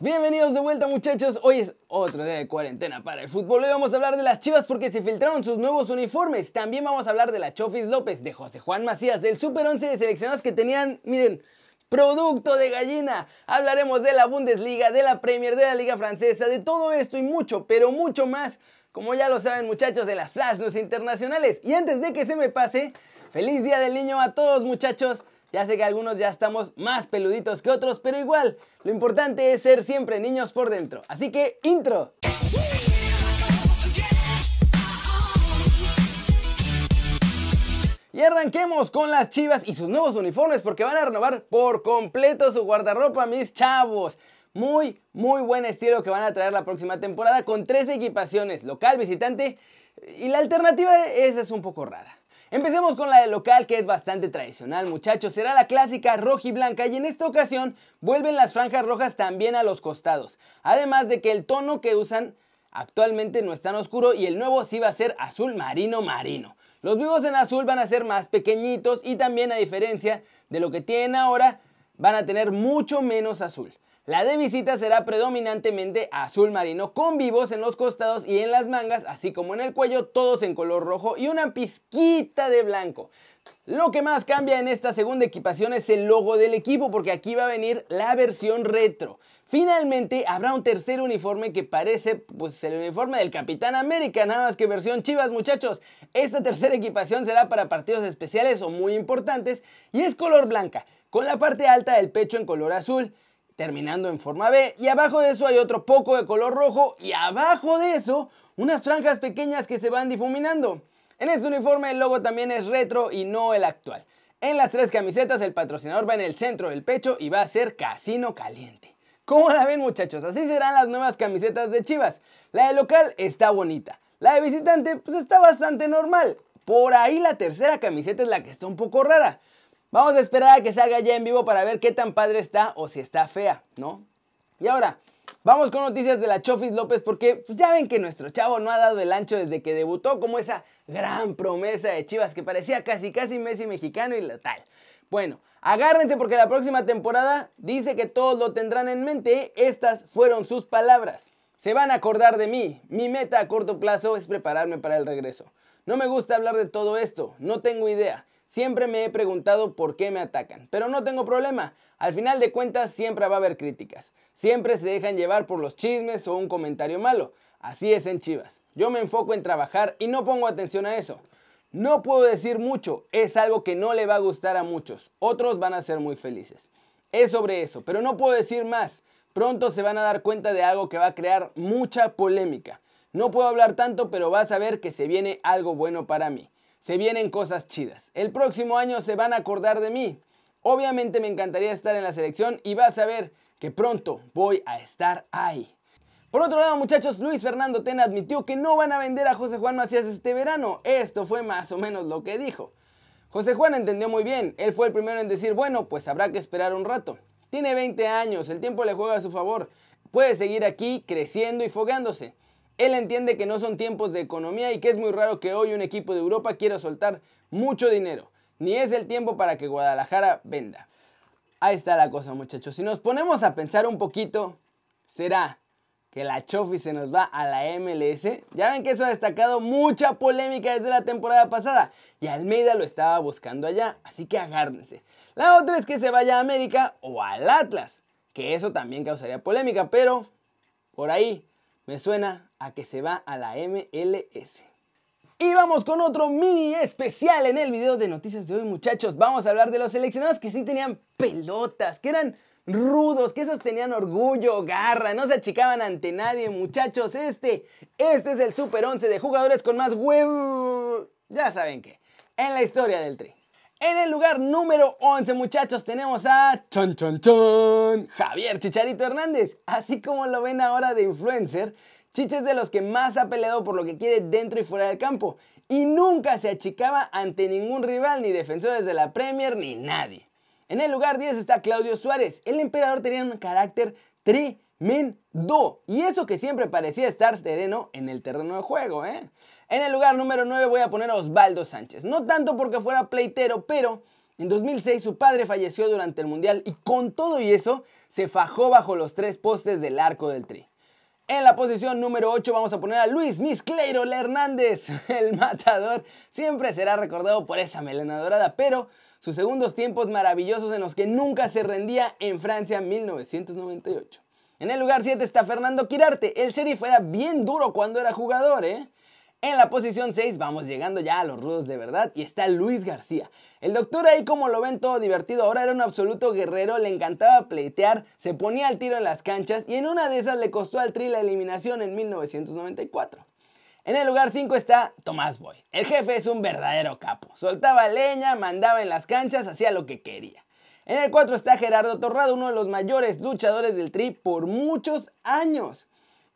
Bienvenidos de vuelta muchachos, hoy es otro día de cuarentena para el fútbol. Hoy vamos a hablar de las chivas porque se filtraron sus nuevos uniformes. También vamos a hablar de la Chofis López, de José Juan Macías, del Super 11 de seleccionados que tenían, miren, producto de gallina. Hablaremos de la Bundesliga, de la Premier, de la Liga Francesa, de todo esto y mucho, pero mucho más. Como ya lo saben muchachos, de las Flash News internacionales. Y antes de que se me pase, feliz Día del Niño a todos muchachos. Ya sé que algunos ya estamos más peluditos que otros, pero igual, lo importante es ser siempre niños por dentro. Así que, intro. Y arranquemos con las chivas y sus nuevos uniformes porque van a renovar por completo su guardarropa, mis chavos. Muy, muy buen estilo que van a traer la próxima temporada con tres equipaciones, local, visitante y la alternativa esa es un poco rara. Empecemos con la de local que es bastante tradicional muchachos, será la clásica roja y blanca y en esta ocasión vuelven las franjas rojas también a los costados, además de que el tono que usan actualmente no es tan oscuro y el nuevo sí va a ser azul marino marino. Los vivos en azul van a ser más pequeñitos y también a diferencia de lo que tienen ahora van a tener mucho menos azul. La de visita será predominantemente azul marino con vivos en los costados y en las mangas, así como en el cuello, todos en color rojo y una pizquita de blanco. Lo que más cambia en esta segunda equipación es el logo del equipo porque aquí va a venir la versión retro. Finalmente habrá un tercer uniforme que parece pues el uniforme del Capitán América, nada más que versión chivas muchachos. Esta tercera equipación será para partidos especiales o muy importantes y es color blanca, con la parte alta del pecho en color azul terminando en forma B. Y abajo de eso hay otro poco de color rojo y abajo de eso unas franjas pequeñas que se van difuminando. En este uniforme el logo también es retro y no el actual. En las tres camisetas el patrocinador va en el centro del pecho y va a ser Casino Caliente. ¿Cómo la ven muchachos? Así serán las nuevas camisetas de Chivas. La de local está bonita. La de visitante pues está bastante normal. Por ahí la tercera camiseta es la que está un poco rara. Vamos a esperar a que salga ya en vivo para ver qué tan padre está o si está fea, ¿no? Y ahora, vamos con noticias de la Chofis López porque pues, ya ven que nuestro chavo no ha dado el ancho desde que debutó como esa gran promesa de Chivas que parecía casi casi Messi mexicano y la tal. Bueno, agárrense porque la próxima temporada dice que todos lo tendrán en mente. Estas fueron sus palabras. Se van a acordar de mí. Mi meta a corto plazo es prepararme para el regreso. No me gusta hablar de todo esto, no tengo idea. Siempre me he preguntado por qué me atacan, pero no tengo problema. Al final de cuentas siempre va a haber críticas. Siempre se dejan llevar por los chismes o un comentario malo. Así es en Chivas. Yo me enfoco en trabajar y no pongo atención a eso. No puedo decir mucho, es algo que no le va a gustar a muchos. Otros van a ser muy felices. Es sobre eso, pero no puedo decir más. Pronto se van a dar cuenta de algo que va a crear mucha polémica. No puedo hablar tanto, pero vas a ver que se viene algo bueno para mí se vienen cosas chidas. El próximo año se van a acordar de mí. Obviamente me encantaría estar en la selección y vas a ver que pronto voy a estar ahí. Por otro lado, muchachos, Luis Fernando Tena admitió que no van a vender a José Juan Macías este verano. Esto fue más o menos lo que dijo. José Juan entendió muy bien. Él fue el primero en decir, bueno, pues habrá que esperar un rato. Tiene 20 años, el tiempo le juega a su favor. Puede seguir aquí creciendo y fogándose. Él entiende que no son tiempos de economía y que es muy raro que hoy un equipo de Europa quiera soltar mucho dinero. Ni es el tiempo para que Guadalajara venda. Ahí está la cosa muchachos. Si nos ponemos a pensar un poquito, ¿será que la Chofi se nos va a la MLS? Ya ven que eso ha destacado mucha polémica desde la temporada pasada. Y Almeida lo estaba buscando allá, así que agárrense. La otra es que se vaya a América o al Atlas, que eso también causaría polémica, pero por ahí me suena a que se va a la MLS. Y vamos con otro mini especial en el video de noticias de hoy muchachos. Vamos a hablar de los seleccionados que sí tenían pelotas, que eran rudos, que esos tenían orgullo, garra, no se achicaban ante nadie muchachos. Este, este es el Super 11 de jugadores con más huevo. Ya saben qué, en la historia del tri. En el lugar número 11, muchachos, tenemos a Chon Chon Chon, Javier Chicharito Hernández. Así como lo ven ahora de influencer, Chicha es de los que más ha peleado por lo que quiere dentro y fuera del campo. Y nunca se achicaba ante ningún rival, ni defensores de la Premier, ni nadie. En el lugar 10 está Claudio Suárez. El emperador tenía un carácter tremendo. Y eso que siempre parecía estar sereno en el terreno de juego, ¿eh? En el lugar número 9 voy a poner a Osvaldo Sánchez. No tanto porque fuera pleitero, pero en 2006 su padre falleció durante el Mundial y con todo y eso se fajó bajo los tres postes del arco del tri. En la posición número 8 vamos a poner a Luis Miscleiro Hernández. El matador siempre será recordado por esa melena dorada, pero sus segundos tiempos maravillosos en los que nunca se rendía en Francia 1998. En el lugar 7 está Fernando Quirarte. El sheriff era bien duro cuando era jugador, ¿eh? En la posición 6 vamos llegando ya a los rudos de verdad y está Luis García. El doctor ahí como lo ven todo divertido, ahora era un absoluto guerrero, le encantaba pleitear, se ponía al tiro en las canchas y en una de esas le costó al Tri la eliminación en 1994. En el lugar 5 está Tomás Boy. El jefe es un verdadero capo. Soltaba leña, mandaba en las canchas, hacía lo que quería. En el 4 está Gerardo Torrado, uno de los mayores luchadores del Tri por muchos años.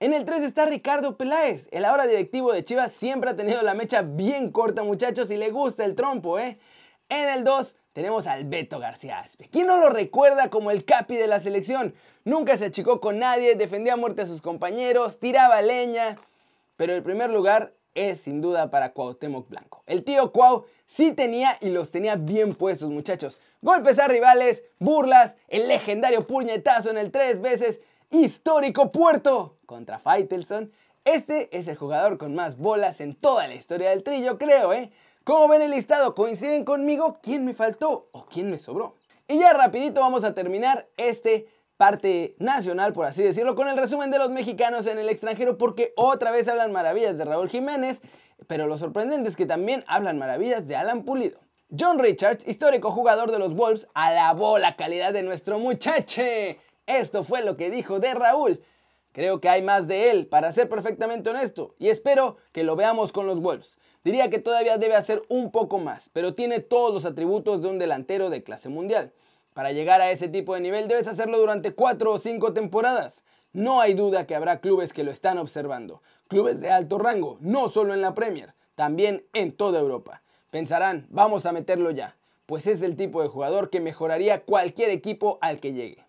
En el 3 está Ricardo Peláez. El ahora directivo de Chivas siempre ha tenido la mecha bien corta, muchachos, y le gusta el trompo, ¿eh? En el 2 tenemos al Beto García Aspe. ¿Quién no lo recuerda como el capi de la selección? Nunca se achicó con nadie, defendía a muerte a sus compañeros, tiraba leña. Pero el primer lugar es sin duda para Cuauhtémoc Blanco. El tío Cuau sí tenía y los tenía bien puestos, muchachos. Golpes a rivales, burlas, el legendario puñetazo en el tres veces histórico puerto contra Faitelson. Este es el jugador con más bolas en toda la historia del trillo, creo, ¿eh? ¿Cómo ven el listado? ¿Coinciden conmigo? ¿Quién me faltó o quién me sobró? Y ya rapidito vamos a terminar este parte nacional, por así decirlo, con el resumen de los mexicanos en el extranjero, porque otra vez hablan maravillas de Raúl Jiménez, pero lo sorprendente es que también hablan maravillas de Alan Pulido. John Richards, histórico jugador de los Wolves, alabó la calidad de nuestro muchache esto fue lo que dijo de Raúl. Creo que hay más de él, para ser perfectamente honesto, y espero que lo veamos con los Wolves. Diría que todavía debe hacer un poco más, pero tiene todos los atributos de un delantero de clase mundial. Para llegar a ese tipo de nivel debes hacerlo durante 4 o 5 temporadas. No hay duda que habrá clubes que lo están observando, clubes de alto rango, no solo en la Premier, también en toda Europa. Pensarán, vamos a meterlo ya, pues es el tipo de jugador que mejoraría cualquier equipo al que llegue.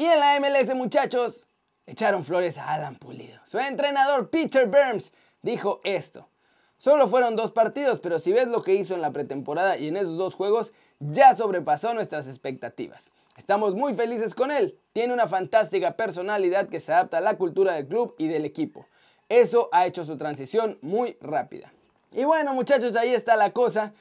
Y en la MLS, muchachos, echaron flores a Alan Pulido. Su entrenador Peter Burns dijo esto. Solo fueron dos partidos, pero si ves lo que hizo en la pretemporada y en esos dos juegos, ya sobrepasó nuestras expectativas. Estamos muy felices con él. Tiene una fantástica personalidad que se adapta a la cultura del club y del equipo. Eso ha hecho su transición muy rápida. Y bueno, muchachos, ahí está la cosa.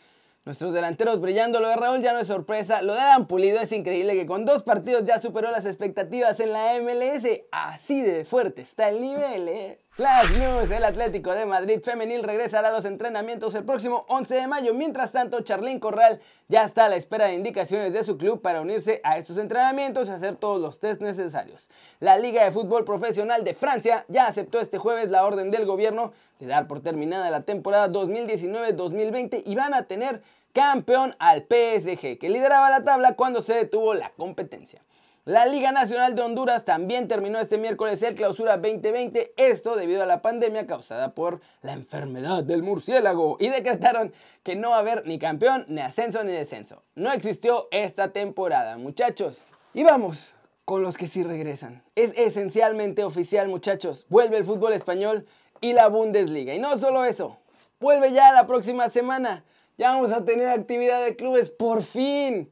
Nuestros delanteros brillando, lo de Raúl ya no es sorpresa, lo de Adam Pulido es increíble que con dos partidos ya superó las expectativas en la MLS, así de fuerte está el nivel, ¿eh? Flash News, el Atlético de Madrid femenil regresará a los entrenamientos el próximo 11 de mayo. Mientras tanto, Charlín Corral ya está a la espera de indicaciones de su club para unirse a estos entrenamientos y hacer todos los test necesarios. La Liga de Fútbol Profesional de Francia ya aceptó este jueves la orden del gobierno de dar por terminada la temporada 2019-2020 y van a tener campeón al PSG, que lideraba la tabla cuando se detuvo la competencia. La Liga Nacional de Honduras también terminó este miércoles el clausura 2020, esto debido a la pandemia causada por la enfermedad del murciélago, y decretaron que no va a haber ni campeón, ni ascenso, ni descenso. No existió esta temporada, muchachos. Y vamos con los que sí regresan. Es esencialmente oficial, muchachos. Vuelve el fútbol español y la Bundesliga. Y no solo eso, vuelve ya la próxima semana. Ya vamos a tener actividad de clubes, por fin.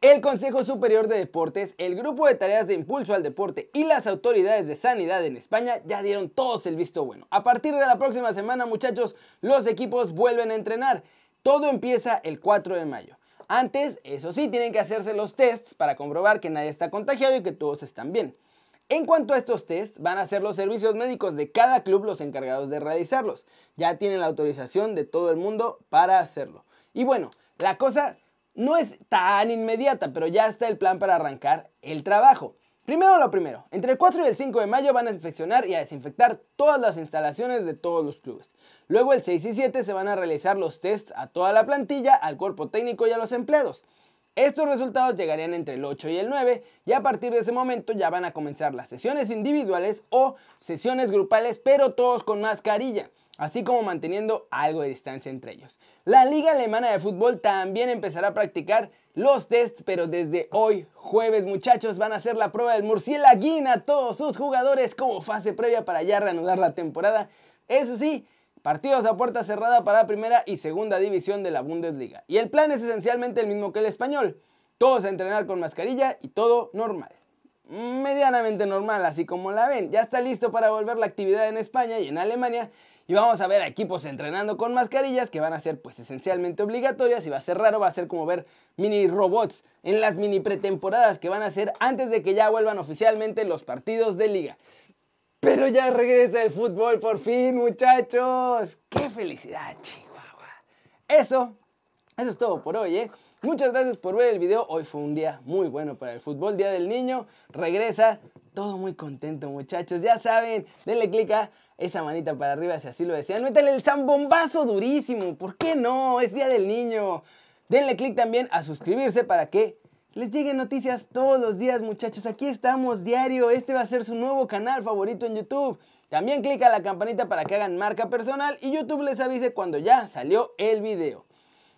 El Consejo Superior de Deportes, el Grupo de Tareas de Impulso al Deporte y las autoridades de sanidad en España ya dieron todos el visto bueno. A partir de la próxima semana, muchachos, los equipos vuelven a entrenar. Todo empieza el 4 de mayo. Antes, eso sí, tienen que hacerse los tests para comprobar que nadie está contagiado y que todos están bien. En cuanto a estos tests, van a ser los servicios médicos de cada club los encargados de realizarlos. Ya tienen la autorización de todo el mundo para hacerlo. Y bueno, la cosa no es tan inmediata, pero ya está el plan para arrancar el trabajo. Primero lo primero, entre el 4 y el 5 de mayo van a inspeccionar y a desinfectar todas las instalaciones de todos los clubes. Luego el 6 y 7 se van a realizar los tests a toda la plantilla, al cuerpo técnico y a los empleados. Estos resultados llegarían entre el 8 y el 9 y a partir de ese momento ya van a comenzar las sesiones individuales o sesiones grupales, pero todos con mascarilla así como manteniendo algo de distancia entre ellos. La Liga Alemana de Fútbol también empezará a practicar los tests, pero desde hoy, jueves, muchachos, van a hacer la prueba del murciélaguín a todos sus jugadores como fase previa para ya reanudar la temporada. Eso sí, partidos a puerta cerrada para primera y segunda división de la Bundesliga. Y el plan es esencialmente el mismo que el español. Todos a entrenar con mascarilla y todo normal. Medianamente normal, así como la ven. Ya está listo para volver la actividad en España y en Alemania. Y vamos a ver a equipos entrenando con mascarillas que van a ser pues esencialmente obligatorias y va a ser raro, va a ser como ver mini robots en las mini pretemporadas que van a ser antes de que ya vuelvan oficialmente los partidos de liga. Pero ya regresa el fútbol por fin, muchachos. ¡Qué felicidad, Chihuahua! Eso, eso es todo por hoy, ¿eh? Muchas gracias por ver el video. Hoy fue un día muy bueno para el fútbol. Día del Niño. Regresa. Todo muy contento, muchachos. Ya saben, denle click a esa manita para arriba si así lo desean. Métale el zambombazo durísimo. ¿Por qué no? Es Día del Niño. Denle click también a suscribirse para que les lleguen noticias todos los días, muchachos. Aquí estamos diario. Este va a ser su nuevo canal favorito en YouTube. También clic a la campanita para que hagan marca personal y YouTube les avise cuando ya salió el video.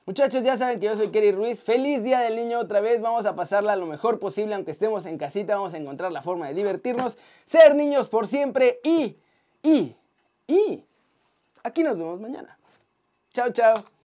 Muchachos, ya saben que yo soy Kerry Ruiz. Feliz Día del Niño otra vez. Vamos a pasarla lo mejor posible, aunque estemos en casita. Vamos a encontrar la forma de divertirnos, ser niños por siempre y, y, y. Aquí nos vemos mañana. Chao, chao.